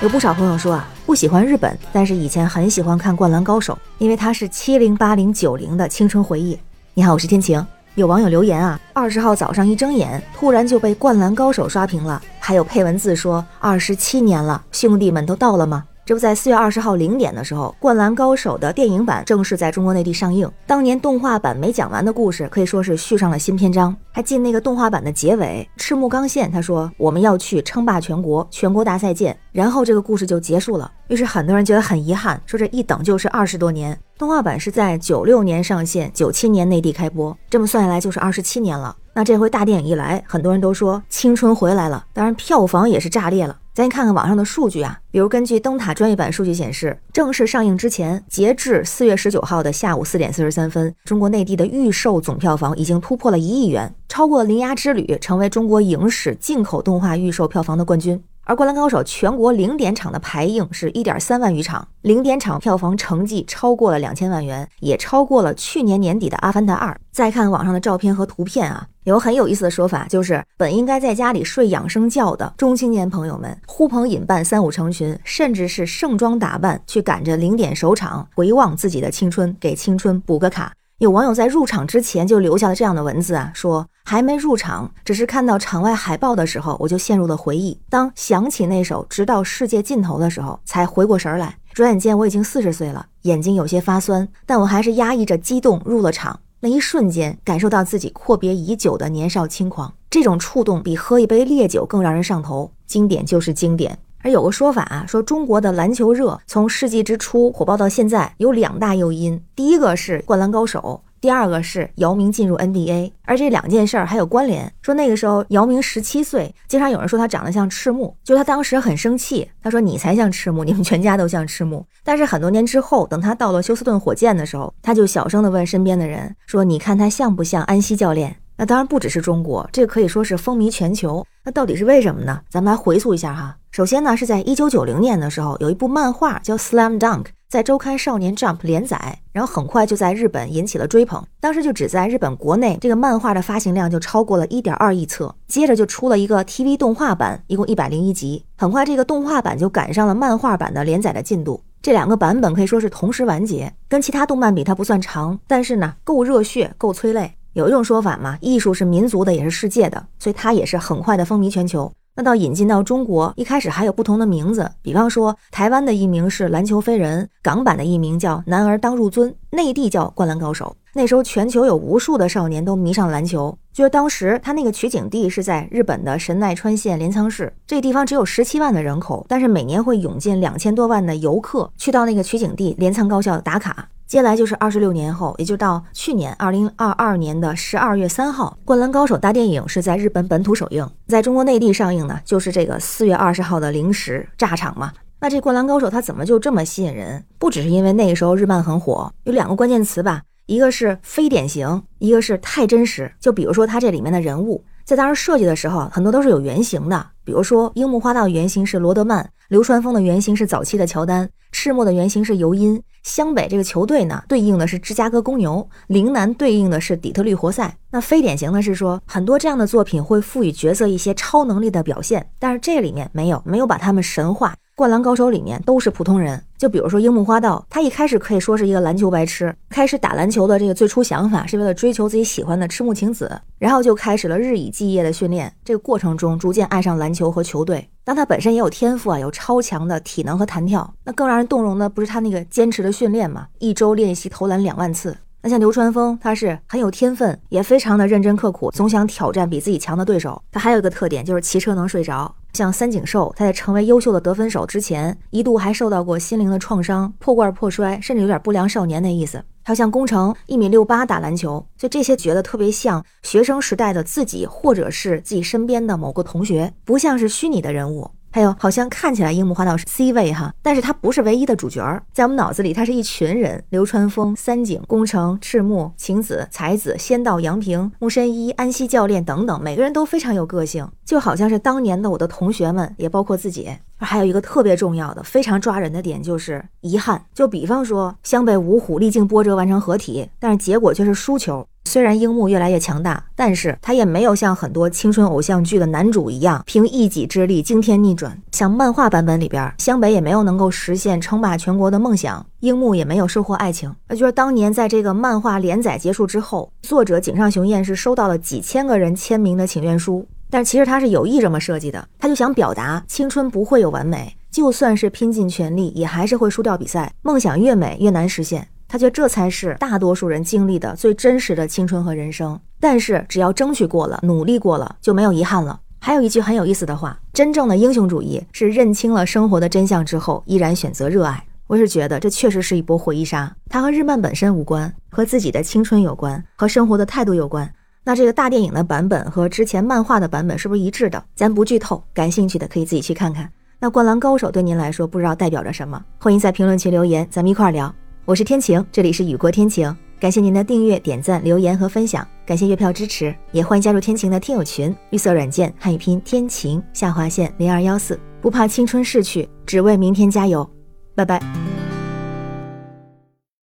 有不少朋友说啊，不喜欢日本，但是以前很喜欢看《灌篮高手》，因为它是七零八零九零的青春回忆。你好，我是天晴。有网友留言啊，二十号早上一睁眼，突然就被《灌篮高手》刷屏了，还有配文字说二十七年了，兄弟们都到了吗？这不在四月二十号零点的时候，《灌篮高手》的电影版正式在中国内地上映。当年动画版没讲完的故事，可以说是续上了新篇章。还进那个动画版的结尾，赤木刚宪他说：“我们要去称霸全国，全国大赛见。”然后这个故事就结束了。于是很多人觉得很遗憾，说这一等就是二十多年。动画版是在九六年上线，九七年内地开播，这么算下来就是二十七年了。那这回大电影一来，很多人都说青春回来了，当然票房也是炸裂了。咱看看网上的数据啊，比如根据灯塔专业版数据显示，正式上映之前，截至四月十九号的下午四点四十三分，中国内地的预售总票房已经突破了一亿元，超过《铃芽之旅》，成为中国影史进口动画预售票房的冠军。而《灌篮高手》全国零点场的排映是一点三万余场，零点场票房成绩超过了两千万元，也超过了去年年底的《阿凡达二》。再看网上的照片和图片啊，有很有意思的说法，就是本应该在家里睡养生觉的中青年朋友们，呼朋引伴、三五成群，甚至是盛装打扮去赶着零点首场，回望自己的青春，给青春补个卡。有网友在入场之前就留下了这样的文字啊，说还没入场，只是看到场外海报的时候，我就陷入了回忆。当想起那首《直到世界尽头》的时候，才回过神来。转眼间我已经四十岁了，眼睛有些发酸，但我还是压抑着激动入了场。那一瞬间，感受到自己阔别已久的年少轻狂，这种触动比喝一杯烈酒更让人上头。经典就是经典。而有个说法啊，说中国的篮球热从世纪之初火爆到现在，有两大诱因。第一个是《灌篮高手》，第二个是姚明进入 NBA。而这两件事儿还有关联。说那个时候姚明十七岁，经常有人说他长得像赤木，就他当时很生气，他说你才像赤木，你们全家都像赤木。但是很多年之后，等他到了休斯顿火箭的时候，他就小声的问身边的人说：“你看他像不像安西教练？”那当然不只是中国，这可以说是风靡全球。那到底是为什么呢？咱们来回溯一下哈。首先呢，是在一九九零年的时候，有一部漫画叫《Slam Dunk》，在周刊少年 Jump 连载，然后很快就在日本引起了追捧。当时就只在日本国内，这个漫画的发行量就超过了一点二亿册。接着就出了一个 TV 动画版，一共一百零一集。很快这个动画版就赶上了漫画版的连载的进度，这两个版本可以说是同时完结。跟其他动漫比，它不算长，但是呢，够热血，够催泪。有一种说法嘛，艺术是民族的，也是世界的，所以它也是很快的风靡全球。那到引进到中国，一开始还有不同的名字，比方说台湾的译名是篮球飞人，港版的译名叫男儿当入樽，内地叫灌篮高手。那时候全球有无数的少年都迷上篮球，就是当时他那个取景地是在日本的神奈川县镰仓市，这地方只有十七万的人口，但是每年会涌进两千多万的游客去到那个取景地镰仓高校打卡。接下来就是二十六年后，也就到去年二零二二年的十二月三号，《灌篮高手》大电影是在日本本土首映，在中国内地上映呢，就是这个四月二十号的零时炸场嘛。那这《灌篮高手》它怎么就这么吸引人？不只是因为那个时候日漫很火，有两个关键词吧，一个是非典型，一个是太真实。就比如说它这里面的人物，在当时设计的时候，很多都是有原型的。比如说，樱木花道原型是罗德曼，流川枫的原型是早期的乔丹，赤木的原型是尤因。湘北这个球队呢，对应的是芝加哥公牛；陵南对应的是底特律活塞。那非典型的是说，很多这样的作品会赋予角色一些超能力的表现，但是这里面没有，没有把他们神化。灌篮高手里面都是普通人，就比如说樱木花道，他一开始可以说是一个篮球白痴，开始打篮球的这个最初想法是为了追求自己喜欢的赤木晴子，然后就开始了日以继夜的训练，这个过程中逐渐爱上篮球和球队。当他本身也有天赋啊，有超强的体能和弹跳，那更让人动容的不是他那个坚持的训练嘛，一周练习投篮两万次。那像流川枫，他是很有天分，也非常的认真刻苦，总想挑战比自己强的对手。他还有一个特点，就是骑车能睡着。像三井寿，他在成为优秀的得分手之前，一度还受到过心灵的创伤，破罐破摔，甚至有点不良少年那意思。还有像宫城，一米六八打篮球，就这些觉得特别像学生时代的自己，或者是自己身边的某个同学，不像是虚拟的人物。还有，好像看起来樱木花道是 C 位哈，但是他不是唯一的主角，在我们脑子里，他是一群人：流川枫、三井、宫城、赤木、晴子、才子、仙道、杨平、木深一、安西教练等等，每个人都非常有个性，就好像是当年的我的同学们，也包括自己。还有一个特别重要的、非常抓人的点就是遗憾，就比方说湘北五虎历经波折完成合体，但是结果却是输球。虽然樱木越来越强大，但是他也没有像很多青春偶像剧的男主一样，凭一己之力惊天逆转。像漫画版本里边，湘北也没有能够实现称霸全国的梦想，樱木也没有收获爱情。那就是当年在这个漫画连载结束之后，作者井上雄彦是收到了几千个人签名的请愿书，但其实他是有意这么设计的，他就想表达青春不会有完美，就算是拼尽全力，也还是会输掉比赛。梦想越美越难实现。他觉得这才是大多数人经历的最真实的青春和人生。但是只要争取过了，努力过了，就没有遗憾了。还有一句很有意思的话：真正的英雄主义是认清了生活的真相之后，依然选择热爱。我是觉得这确实是一波回忆杀，它和日漫本身无关，和自己的青春有关，和生活的态度有关。那这个大电影的版本和之前漫画的版本是不是一致的？咱不剧透，感兴趣的可以自己去看看。那《灌篮高手》对您来说不知道代表着什么？欢迎在评论区留言，咱们一块儿聊。我是天晴，这里是雨过天晴，感谢您的订阅、点赞、留言和分享，感谢月票支持，也欢迎加入天晴的听友群，绿色软件汉语拼天晴下划线零二幺四，不怕青春逝去，只为明天加油，拜拜。